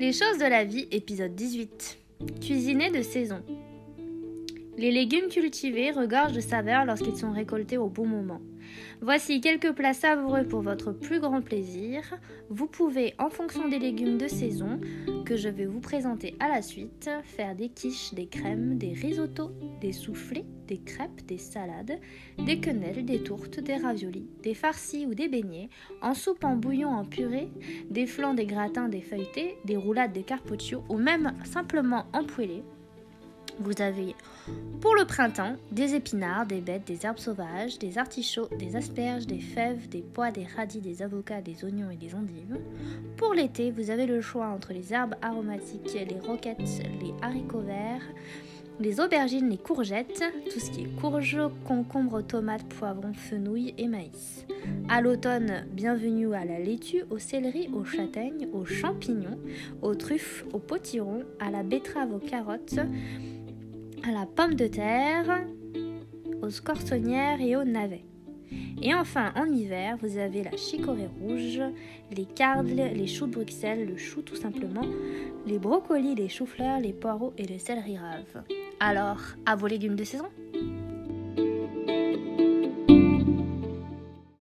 Les choses de la vie, épisode 18. Cuisiner de saison. Les légumes cultivés regorgent de saveur lorsqu'ils sont récoltés au bon moment. Voici quelques plats savoureux pour votre plus grand plaisir. Vous pouvez, en fonction des légumes de saison que je vais vous présenter à la suite, faire des quiches, des crèmes, des risottos, des soufflés, des crêpes, des salades, des quenelles, des tourtes, des raviolis, des farcis ou des beignets, en soupe, en bouillon, en purée, des flancs, des gratins, des feuilletés, des roulades, des carpaccio ou même simplement en. Vous avez pour le printemps des épinards, des bêtes, des herbes sauvages, des artichauts, des asperges, des fèves, des pois, des radis, des avocats, des oignons et des endives. Pour l'été, vous avez le choix entre les herbes aromatiques, les roquettes, les haricots verts, les aubergines, les courgettes, tout ce qui est courge, concombre, tomates, poivrons, fenouil et maïs. À l'automne, bienvenue à la laitue, au céleri, aux châtaignes, aux champignons, aux truffes, aux potirons, à la betterave, aux carottes, à la pomme de terre, aux scorsonnières et aux navets. Et enfin, en hiver, vous avez la chicorée rouge, les cardles, les choux de Bruxelles, le chou tout simplement, les brocolis, les choux-fleurs, les poireaux et le céleri rave. Alors, à vos légumes de saison?